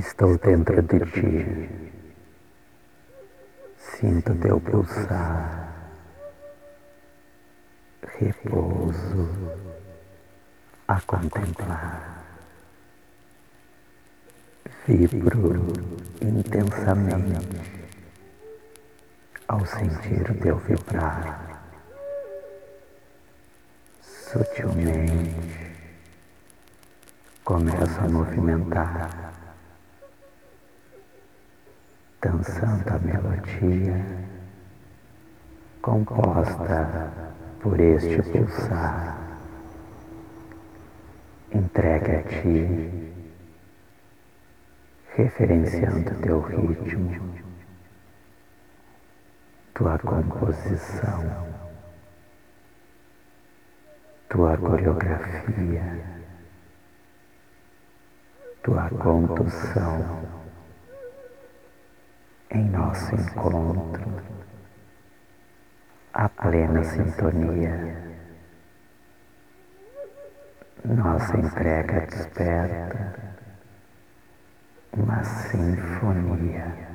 Estou dentro de ti. Sinto teu pulsar, repouso a contemplar. Vibro intensamente ao sentir teu vibrar. Sutilmente começa a movimentar dançando a melodia composta por este pulsar. Entregue a ti, referenciando teu ritmo, tua composição, tua coreografia, tua condução em nosso encontro, a plena sintonia. Nossa entrega desperta uma sinfonia.